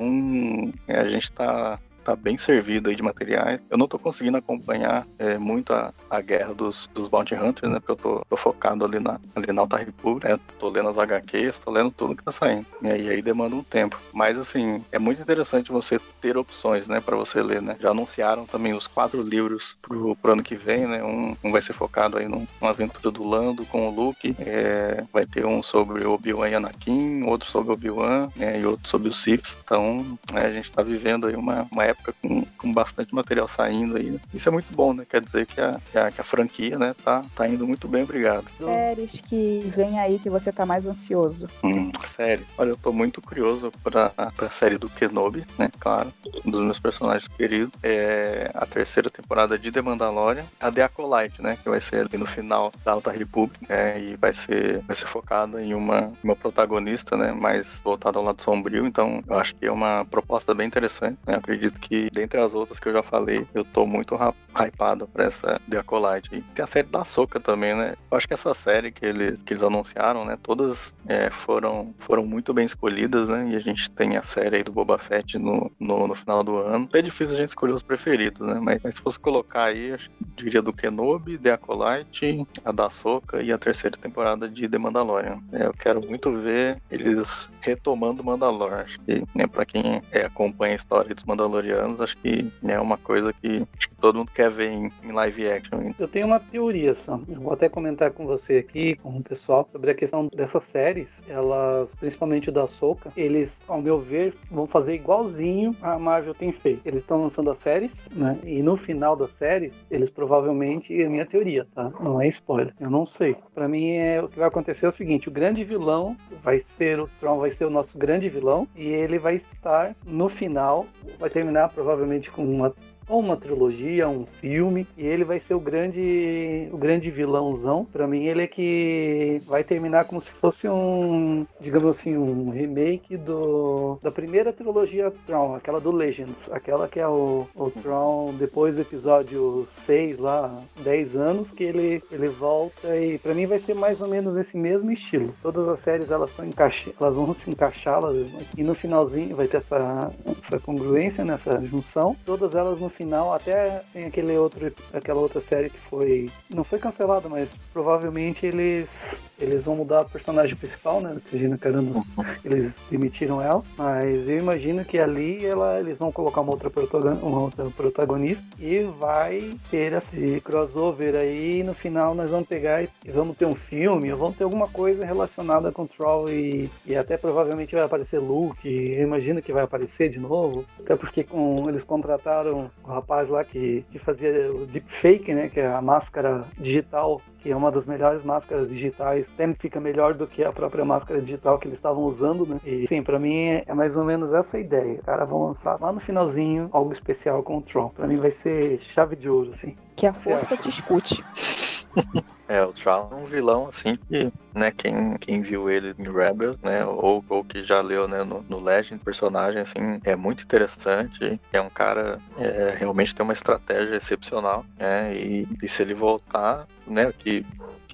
Speaker 4: é, a gente tá tá bem servido aí de materiais. Eu não tô conseguindo acompanhar é, muito a, a guerra dos, dos Bounty Hunters, né? Porque eu tô, tô focado ali na, ali na Alta República, né? Tô lendo as HQs, tô lendo tudo que tá saindo. E aí, demanda um tempo. Mas, assim, é muito interessante você ter opções, né? Pra você ler, né? Já anunciaram também os quatro livros pro, pro ano que vem, né? Um, um vai ser focado aí num, numa aventura do Lando com o Luke. É, vai ter um sobre Obi-Wan e Anakin, outro sobre Obi-Wan, né? E outro sobre os Sith. Então, né, a gente tá vivendo aí uma, uma época época com, com bastante material saindo aí. Né? Isso é muito bom, né? Quer dizer que a, que a, que a, franquia, né, tá, tá indo muito bem, obrigado.
Speaker 3: Séries que vem aí que você tá mais ansioso.
Speaker 4: Hum, série. Olha, eu tô muito curioso pra, pra série do Kenobi, né? Claro, um dos meus personagens queridos. É a terceira temporada de The Mandalorian, a The Acolyte, né? Que vai ser ali no final da Alta República, é, e vai ser, vai ser focada em uma, uma protagonista, né? Mais voltada ao lado sombrio, então eu acho que é uma proposta bem interessante, né? Eu acredito que dentre as outras que eu já falei, eu tô muito hypado pra essa The Acolyte. E tem a série da Soca também, né? Eu acho que essa série que eles, que eles anunciaram, né? Todas é, foram, foram muito bem escolhidas, né? E a gente tem a série aí do Boba Fett no, no, no final do ano. É difícil a gente escolher os preferidos, né? Mas, mas se fosse colocar aí, que diria do Kenobi, The Acolyte, a da Soca e a terceira temporada de The Mandalorian. É, eu quero muito ver eles retomando Mandalorian. Acho que, né, pra quem é, acompanha a história dos Mandalorianos, anos, acho que é uma coisa que, que todo mundo quer ver em, em, live action.
Speaker 2: Eu tenho uma teoria só. Eu vou até comentar com você aqui, com o pessoal, sobre a questão dessas séries. Elas, principalmente da Soca, eles, ao meu ver, vão fazer igualzinho a Marvel tem feito. Eles estão lançando as séries, né? E no final das séries, eles provavelmente, é minha teoria, tá? Não é spoiler. Eu não sei. Para mim, é, o que vai acontecer é o seguinte: o grande vilão vai ser o Tron, vai ser o nosso grande vilão, e ele vai estar no final, vai terminar provavelmente com uma ou uma trilogia, um filme, e ele vai ser o grande, o grande vilãozão. Para mim, ele é que vai terminar como se fosse um, digamos assim, um remake do da primeira trilogia Tron, aquela do Legends, aquela que é o, o Tron depois do episódio 6 lá, 10 anos que ele ele volta e para mim vai ser mais ou menos esse mesmo estilo. Todas as séries elas estão elas vão se encaixar e no finalzinho vai ter essa essa congruência nessa junção. Todas elas no final até tem aquele outro, aquela outra série que foi. Não foi cancelada, mas provavelmente eles. Eles vão mudar o personagem principal, né? Regina Caramba, eles demitiram ela. Mas eu imagino que ali ela, eles vão colocar uma outra, uma outra protagonista e vai ter esse crossover aí. E no final nós vamos pegar e vamos ter um filme, ou vamos ter alguma coisa relacionada com Troll e, e até provavelmente vai aparecer Luke. Eu imagino que vai aparecer de novo. Até porque com, eles contrataram o rapaz lá que, que fazia o deepfake, né? Que é a máscara digital, que é uma das melhores máscaras digitais. Até fica melhor do que a própria máscara digital que eles estavam usando, né? E sim, pra mim é mais ou menos essa a ideia. Cara, vão lançar lá no finalzinho algo especial com o Tron. Pra mim vai ser chave de ouro, assim.
Speaker 3: Que a força te escute.
Speaker 4: É, o Tron é um vilão, assim, que, né, quem, quem viu ele em Rebel, né, ou, ou que já leu, né, no, no Legend, personagem, assim, é muito interessante, é um cara, é, realmente tem uma estratégia excepcional, né, e, e se ele voltar, né, que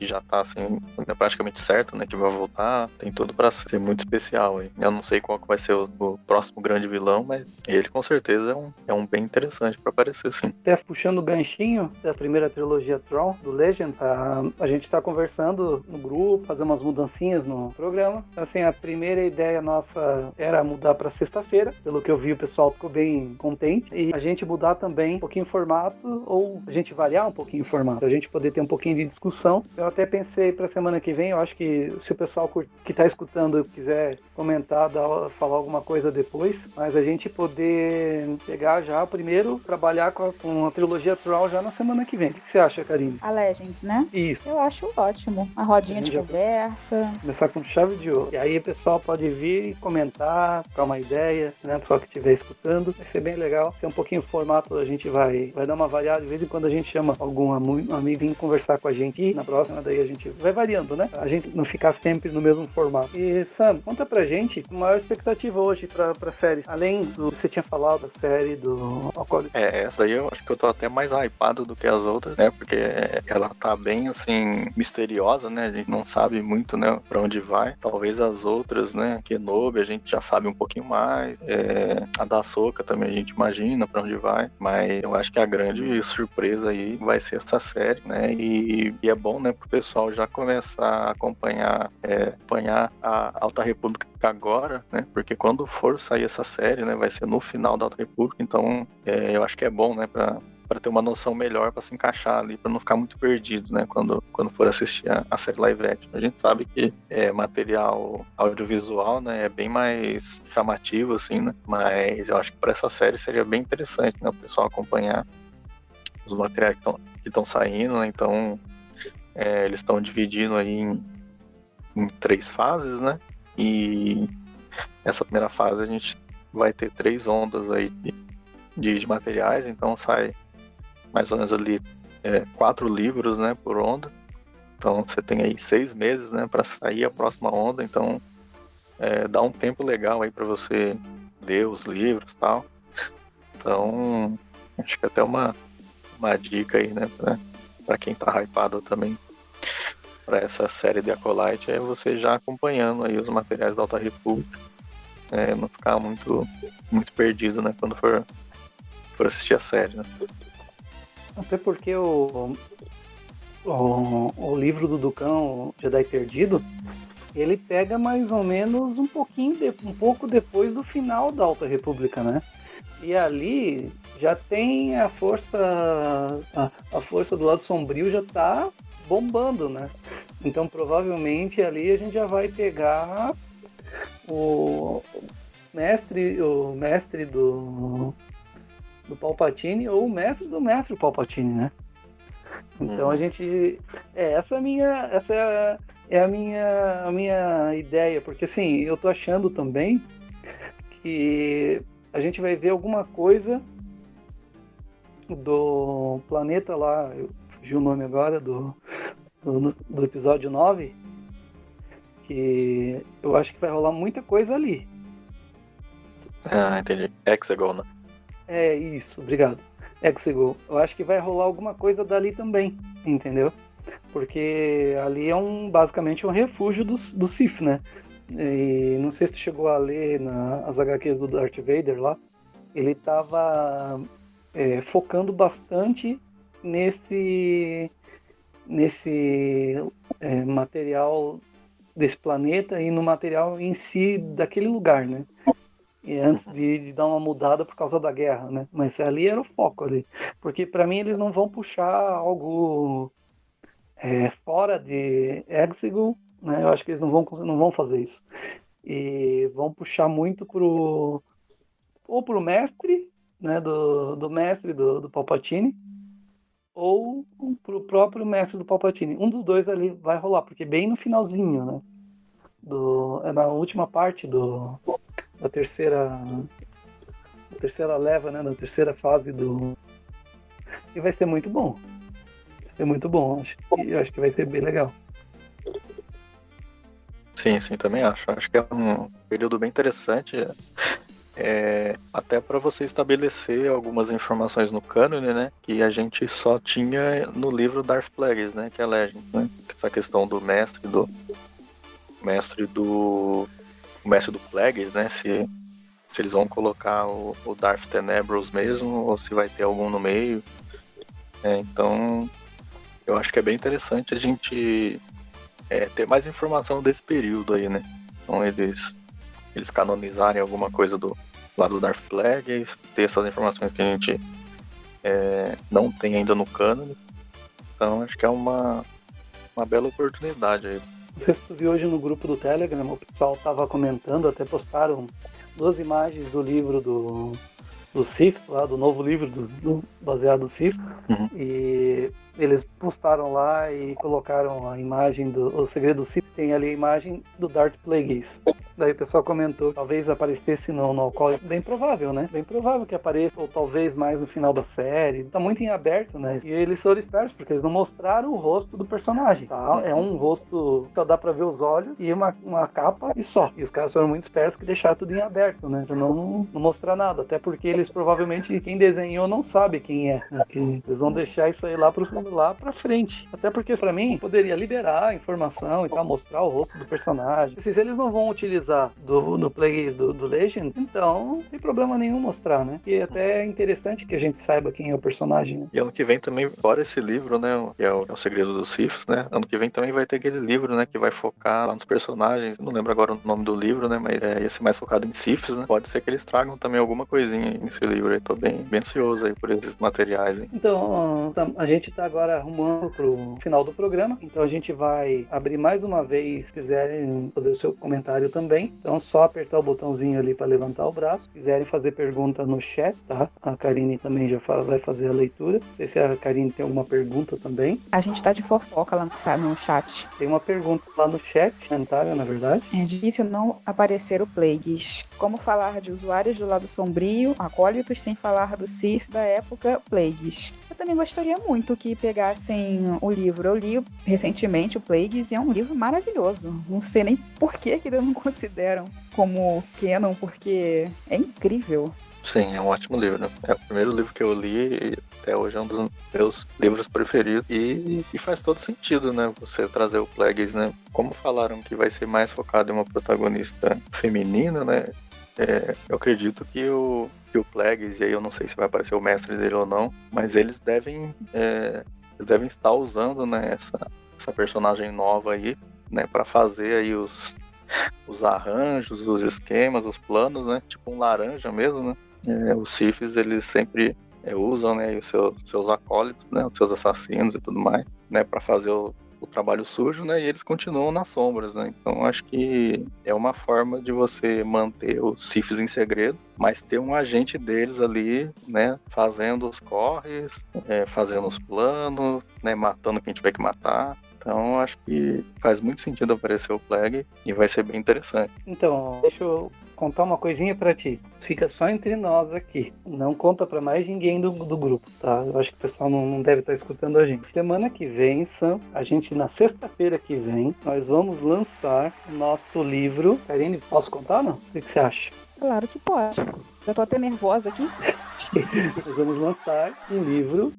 Speaker 4: que já tá assim, praticamente certo, né? Que vai voltar, tem tudo para ser muito especial. Hein? Eu não sei qual que vai ser o, o, próximo grande vilão, mas ele com certeza é um, é um bem interessante para aparecer, sim.
Speaker 2: Até puxando o ganchinho da primeira trilogia Tron, do Legend, a, a gente tá conversando no grupo, fazer umas mudancinhas no programa. Assim, a primeira ideia nossa era mudar para sexta-feira, pelo que eu vi, o pessoal ficou bem contente. E a gente mudar também um pouquinho o formato, ou a gente variar um pouquinho o formato, a gente poder ter um pouquinho de discussão. Eu até pensei para semana que vem, eu acho que se o pessoal que está escutando quiser comentar, dar, falar alguma coisa depois, mas a gente poder pegar já primeiro, trabalhar com a, com a trilogia Troll já na semana que vem. O que você acha, Karine?
Speaker 3: A Legends, né?
Speaker 2: Isso.
Speaker 3: Eu acho ótimo. Uma rodinha de conversa.
Speaker 2: Começar com chave de ouro. E aí o pessoal pode vir e comentar, trocar uma ideia, né? O pessoal que estiver escutando. Vai ser bem legal. Ser um pouquinho o formato, a gente vai, vai dar uma variada. De vez em quando a gente chama algum amigo vir conversar com a gente. E na próxima, daí a gente vai variando, né? A gente não ficar sempre no mesmo formato. E Sam, conta pra gente a maior expectativa hoje pra, pra série. Além do que você tinha falado da série do Alcoólico.
Speaker 4: É, essa aí eu acho que eu tô até mais hypado do que as outras, né? Porque ela tá bem assim, misteriosa, né? A gente não sabe muito, né, pra onde vai. Talvez as outras, né? Kenobi, a gente já sabe um pouquinho mais. É, a da Soca também a gente imagina pra onde vai. Mas eu acho que a grande surpresa aí vai ser essa série, né? E, e é bom, né, pro pessoal já começar a acompanhar, é, acompanhar a Alta República agora, né? Porque quando for sair essa série, né, vai ser no final da Alta República. Então, é, eu acho que é bom, né, para para ter uma noção melhor para se encaixar ali, para não ficar muito perdido, né, quando, quando for assistir a, a série live action. A gente sabe que é, material audiovisual, né, é bem mais chamativo, assim, né, mas eu acho que para essa série seria bem interessante, né, o pessoal acompanhar os materiais que estão saindo, né, então é, eles estão dividindo aí em, em três fases, né, e essa primeira fase a gente vai ter três ondas aí de, de materiais, então sai mais ou menos ali é, quatro livros, né, por onda. Então você tem aí seis meses, né, para sair a próxima onda. Então é, dá um tempo legal aí para você ler os livros, tal. Então acho que até uma uma dica aí, né, para quem tá hypado também para essa série de Acolyte é você já acompanhando aí os materiais da Alta República, é, não ficar muito muito perdido, né, quando for for assistir a série, né?
Speaker 2: Até porque o, o, o livro do Ducão, Jedi Perdido, ele pega mais ou menos um pouquinho, de, um pouco depois do final da Alta República, né? E ali já tem a força, a, a força do lado sombrio já tá bombando, né? Então provavelmente ali a gente já vai pegar o mestre, o mestre do do Palpatine ou o mestre do mestre Palpatine, né? Então uhum. a gente. É, essa é a minha. Essa é a, é a minha, a minha ideia, porque assim, eu tô achando também que a gente vai ver alguma coisa do planeta lá, eu fugi o nome agora, do, do, do episódio 9, que eu acho que vai rolar muita coisa ali.
Speaker 4: Ah, entendi. Hexagon, né?
Speaker 2: É isso, obrigado. Exegol. Eu acho que vai rolar alguma coisa dali também, entendeu? Porque ali é um basicamente um refúgio do, do Sith, né? E não sei se tu chegou a ler nas HQs do Darth Vader lá. Ele tava é, focando bastante nesse nesse é, material desse planeta e no material em si daquele lugar, né? E antes de, de, dar uma mudada por causa da guerra, né? Mas ali era o foco ali, porque para mim eles não vão puxar algo é, fora de Exegol, né? Eu acho que eles não vão não vão fazer isso e vão puxar muito pro ou pro mestre, né? Do, do mestre do, do Palpatine ou pro próprio mestre do Palpatine. Um dos dois ali vai rolar, porque bem no finalzinho, né? Do, é na última parte do, da terceira da terceira leva, né? Da terceira fase do e vai ser muito bom. Vai ser muito bom, acho que, acho que vai ser bem legal.
Speaker 4: Sim, sim, também acho. Acho que é um período bem interessante. É, até para você estabelecer algumas informações no cânone, né? Que a gente só tinha no livro Darth Plagueis, né? Que é Legend, né? Essa questão do mestre do mestre do mestre do Plagueis, né? Se, se eles vão colocar o, o Darth Tenebros mesmo ou se vai ter algum no meio. É, então, eu acho que é bem interessante a gente é, ter mais informação desse período aí, né? Então eles eles canonizarem alguma coisa do lado do Darth Plagueis, ter essas informações que a gente é, não tem ainda no cânone. Então acho que é uma, uma bela oportunidade aí.
Speaker 2: Não sei se tu viu hoje no grupo do Telegram, o pessoal estava comentando, até postaram duas imagens do livro do, do Sith, lá do novo livro do, do baseado no Sith, uhum. e eles postaram lá e colocaram a imagem do o segredo do Sith, tem ali a imagem do Darth Plagueis. Daí o pessoal comentou, talvez aparecesse no, no Alcohol. Bem provável, né? Bem provável que apareça, ou talvez mais no final da série. Tá muito em aberto, né? E eles foram espertos, porque eles não mostraram o rosto do personagem, tá? É um rosto, só dá pra ver os olhos e uma, uma capa e só. E os caras foram muito espertos que deixaram tudo em aberto, né? Pra não, não mostrar nada. Até porque eles provavelmente, quem desenhou não sabe quem é. Né? eles vão deixar isso aí lá pro lá pra frente. Até porque, para mim, poderia liberar a informação e tal, mostrar o rosto do personagem. Se eles não vão utilizar do, no Plays do, do Legend, então não tem problema nenhum mostrar, né? E até é interessante que a gente saiba quem é o personagem. Né?
Speaker 4: E ano que vem também, fora esse livro, né? Que é o, é o Segredo dos Siths, né? Ano que vem também vai ter aquele livro, né? Que vai focar lá nos personagens. Não lembro agora o nome do livro, né? Mas é, ia ser mais focado em Siths, né? Pode ser que eles tragam também alguma coisinha nesse livro. Eu tô bem, bem ansioso aí por esses materiais. Hein?
Speaker 2: Então, a gente tá agora arrumando pro final do programa. Então a gente vai abrir mais uma vez, se quiserem fazer o seu comentário também. Então só apertar o botãozinho ali para levantar o braço. Se quiserem fazer pergunta no chat, tá? A Karine também já fala, vai fazer a leitura. Não sei se a Karine tem alguma pergunta também.
Speaker 3: A gente tá de fofoca lá no chat.
Speaker 2: Tem uma pergunta lá no chat, comentário, na verdade.
Speaker 3: É difícil não aparecer o Plagues. Como falar de usuários do lado sombrio, acólitos, sem falar do Sith da época Plagues? Eu também gostaria muito que pegassem o livro. Eu li recentemente o Plagues e é um livro maravilhoso. Não sei nem por que, que eles não consideram como canon, porque é incrível.
Speaker 4: Sim, é um ótimo livro. É o primeiro livro que eu li e até hoje é um dos meus livros preferidos. E, e faz todo sentido, né? Você trazer o Plagueis, né? Como falaram que vai ser mais focado em uma protagonista feminina, né? É, eu acredito que o, que o Plagueis, e aí eu não sei se vai aparecer o mestre dele ou não, mas eles devem, é, eles devem estar usando né, essa, essa personagem nova aí, né, para fazer aí os, os arranjos, os esquemas, os planos, né, tipo um laranja mesmo, né. É, os Sifis, eles sempre é, usam, né, os seus, seus acólitos, né, os seus assassinos e tudo mais, né, para fazer o, o trabalho sujo, né? E eles continuam nas sombras, né? Então acho que é uma forma de você manter os Sifs em segredo, mas ter um agente deles ali, né? Fazendo os corres, é, fazendo os planos, né? Matando quem tiver que matar. Então acho que faz muito sentido aparecer o Plague e vai ser bem interessante.
Speaker 2: Então, deixa eu contar uma coisinha para ti. Fica só entre nós aqui. Não conta para mais ninguém do, do grupo, tá? Eu acho que o pessoal não, não deve estar tá escutando a gente. Semana que vem, Sam, a gente na sexta-feira que vem, nós vamos lançar nosso livro. Karine, posso contar não? O que você acha?
Speaker 3: Claro que pode. Já tô até nervosa aqui.
Speaker 2: nós vamos lançar um livro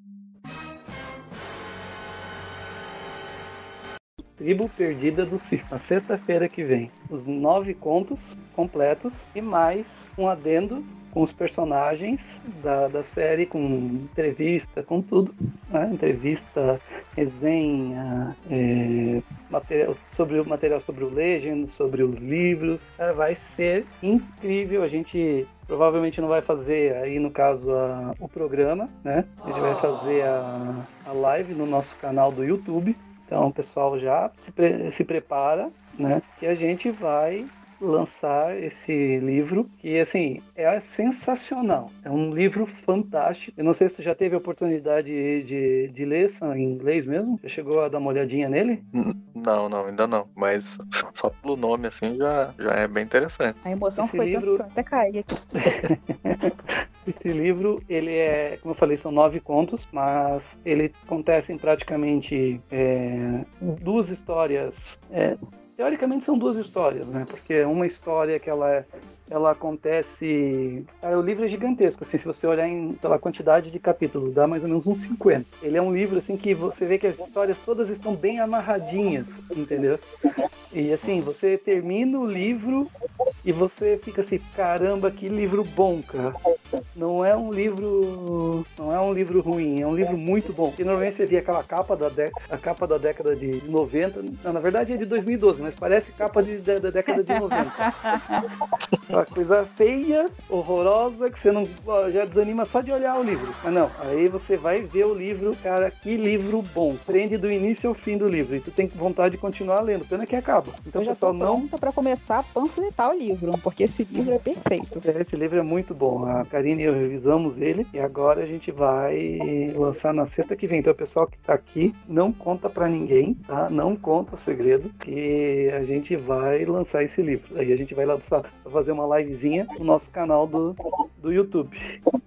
Speaker 2: Tribo Perdida do Sif, na sexta-feira que vem. Os nove contos completos e mais um adendo com os personagens da, da série, com entrevista, com tudo. Né? Entrevista, resenha, é, material, sobre o material sobre o Legend, sobre os livros. Vai ser incrível. A gente provavelmente não vai fazer aí no caso a, o programa, né? A gente vai fazer a, a live no nosso canal do YouTube. Então o pessoal já se, pre, se prepara, né? Que a gente vai lançar esse livro, que assim, é sensacional. É um livro fantástico. Eu não sei se você já teve a oportunidade de, de ler em inglês mesmo. Já chegou a dar uma olhadinha nele?
Speaker 4: Não, não, ainda não. Mas só pelo nome assim já, já é bem interessante.
Speaker 3: A emoção esse foi livro... tanto até cair aqui.
Speaker 2: Esse livro, ele é, como eu falei, são nove contos, mas ele acontece em praticamente é, duas histórias é, Teoricamente são duas histórias, né? Porque uma história que ela ela acontece. Cara, o livro é gigantesco, assim, se você olhar em, pela quantidade de capítulos, dá mais ou menos uns 50. Ele é um livro assim que você vê que as histórias todas estão bem amarradinhas, entendeu? E assim, você termina o livro e você fica assim, caramba, que livro bom, cara. Não é um livro. Não é um livro ruim, é um livro muito bom. E normalmente você via aquela capa da, de, a capa da década de 90. Não, na verdade é de 2012, mas parece capa de, de, da década de 90. Uma coisa feia, horrorosa, que você não já desanima só de olhar o livro. Mas não, aí você vai ver o livro, cara, que livro bom. Prende do início ao fim do livro. E tu tem vontade de continuar lendo. Pena que acaba. Então,
Speaker 3: eu já
Speaker 2: pessoal,
Speaker 3: não. para começar a panfletar o livro, porque esse livro é perfeito.
Speaker 2: É, esse livro é muito bom. A Karine e eu revisamos ele e agora a gente vai lançar na sexta que vem. Então, o pessoal que tá aqui, não conta para ninguém, tá? Não conta o segredo, que a gente vai lançar esse livro. Aí a gente vai lançar, fazer uma livezinha no nosso canal do, do YouTube.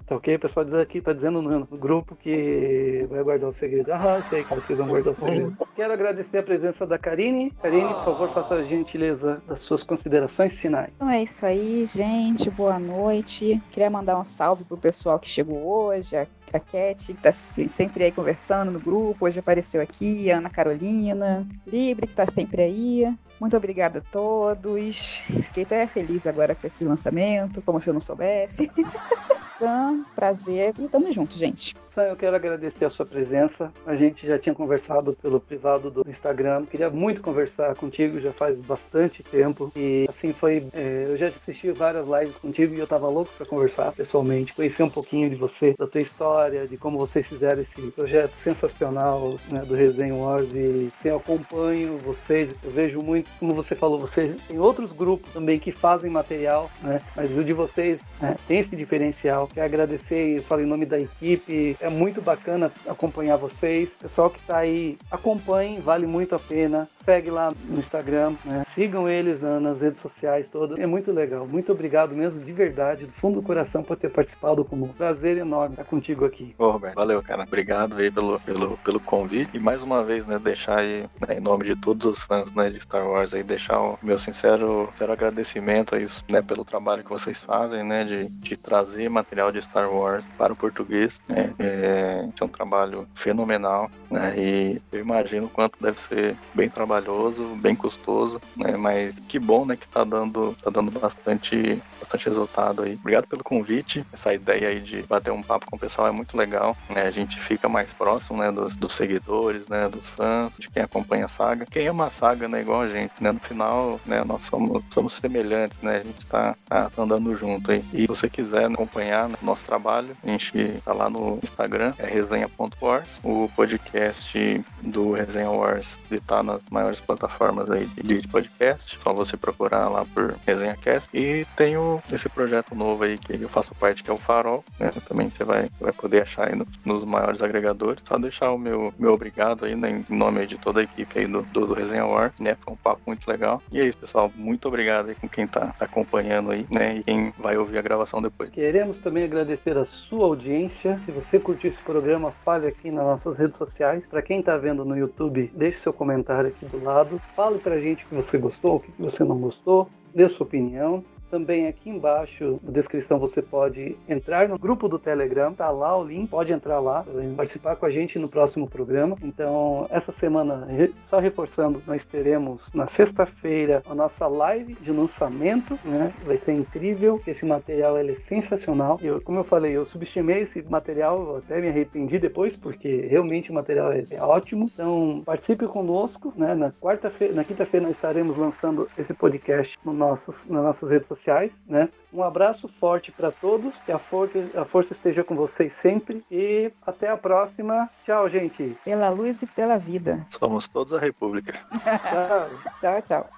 Speaker 2: Tá ok? O pessoal diz aqui, tá dizendo no, no grupo que vai guardar o segredo. Ah, sei que vocês vão guardar o segredo. Quero agradecer a presença da Karine. Karine, por favor, faça a gentileza das suas considerações finais.
Speaker 3: Então é isso aí, gente. Boa noite. Queria mandar um salve pro pessoal que chegou hoje, a a Cat, que tá sempre aí conversando no grupo, hoje apareceu aqui, a Ana Carolina, Libre, que tá sempre aí. Muito obrigada a todos. Fiquei até feliz agora com esse lançamento, como se eu não soubesse. prazer e tamo junto, gente.
Speaker 2: Eu quero agradecer a sua presença. A gente já tinha conversado pelo privado do Instagram. Queria muito conversar contigo, já faz bastante tempo. E assim foi. É, eu já assisti várias lives contigo e eu tava louco para conversar pessoalmente, conhecer um pouquinho de você, da tua história, de como vocês fizeram esse projeto sensacional né, do Resenha Wars. E assim, eu acompanho vocês, eu vejo muito, como você falou, vocês tem outros grupos também que fazem material, né? Mas o de vocês né, tem esse diferencial. Quero agradecer e falo em nome da equipe. É muito bacana acompanhar vocês. Pessoal que está aí, acompanhem, vale muito a pena. Segue lá no Instagram, né? sigam eles nas redes sociais todas. É muito legal. Muito obrigado mesmo, de verdade, do fundo do coração, por ter participado com um prazer enorme estar contigo aqui.
Speaker 4: Ô, Roberto, valeu, cara. Obrigado aí pelo, pelo, pelo convite. E mais uma vez, né, deixar aí, né, em nome de todos os fãs né, de Star Wars, aí, deixar o meu sincero, sincero agradecimento aí, né, pelo trabalho que vocês fazem, né, de, de trazer material de Star Wars para o português. Né? É, é um trabalho fenomenal, né? E eu imagino o quanto deve ser bem trabalhoso, bem custoso, né? Mas que bom, né? Que tá dando, tá dando bastante, bastante resultado aí. Obrigado pelo convite. Essa ideia aí de bater um papo com o pessoal é muito legal, né? A gente fica mais próximo, né? Dos, dos seguidores, né? Dos fãs, de quem acompanha a saga. Quem ama a saga, né? Igual a gente, né? No final, né? Nós somos, somos semelhantes, né? A gente tá, tá andando junto aí. E se você quiser acompanhar né, nosso trabalho, a gente tá lá no Instagram, é resenha.wars. O podcast do Resenha Wars está nas maiores plataformas aí de podcast. Só você procurar lá por ResenhaCast. E tem o, esse projeto novo aí que eu faço parte, que é o Farol. Né? Também você vai, vai poder achar aí no, nos maiores agregadores. Só deixar o meu, meu obrigado aí, né, em nome de toda a equipe aí do, do, do Resenha Wars. Né? Foi um papo muito legal. E é isso, pessoal. Muito obrigado aí com quem tá, tá acompanhando aí, né? E quem vai ouvir a gravação depois.
Speaker 2: Queremos também agradecer a sua audiência. Se você curtiu esse programa, fale aqui nas nossas redes sociais. Para quem está vendo no YouTube, deixe seu comentário aqui do lado. Fale para a gente o que você gostou, o que você não gostou. Dê sua opinião. Também aqui embaixo, na descrição, você pode entrar no grupo do Telegram, tá lá o link, pode entrar lá, participar com a gente no próximo programa. Então, essa semana, só reforçando, nós teremos na sexta-feira a nossa live de lançamento, né? Vai ser incrível, esse material ele é sensacional. Eu, como eu falei, eu subestimei esse material, até me arrependi depois, porque realmente o material é, é ótimo. Então, participe conosco, né? Na quarta-feira, na quinta-feira nós estaremos lançando esse podcast no nossos, nas nossas redes sociais, né? Um abraço forte para todos, que a força, a força esteja com vocês sempre e até a próxima. Tchau, gente.
Speaker 3: Pela luz e pela vida.
Speaker 4: Somos todos a República.
Speaker 3: tchau, tchau. tchau.